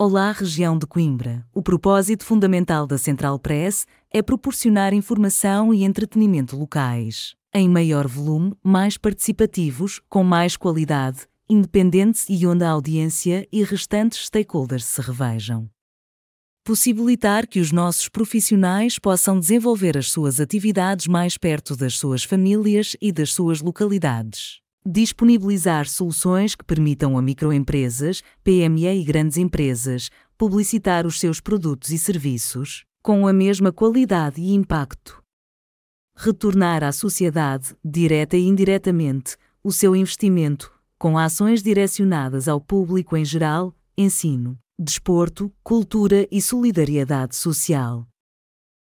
Olá, região de Coimbra. O propósito fundamental da Central Press é proporcionar informação e entretenimento locais, em maior volume, mais participativos, com mais qualidade, independentes e onde a audiência e restantes stakeholders se revejam. Possibilitar que os nossos profissionais possam desenvolver as suas atividades mais perto das suas famílias e das suas localidades. Disponibilizar soluções que permitam a microempresas, PME e grandes empresas publicitar os seus produtos e serviços com a mesma qualidade e impacto. Retornar à sociedade, direta e indiretamente, o seu investimento, com ações direcionadas ao público em geral, ensino, desporto, cultura e solidariedade social.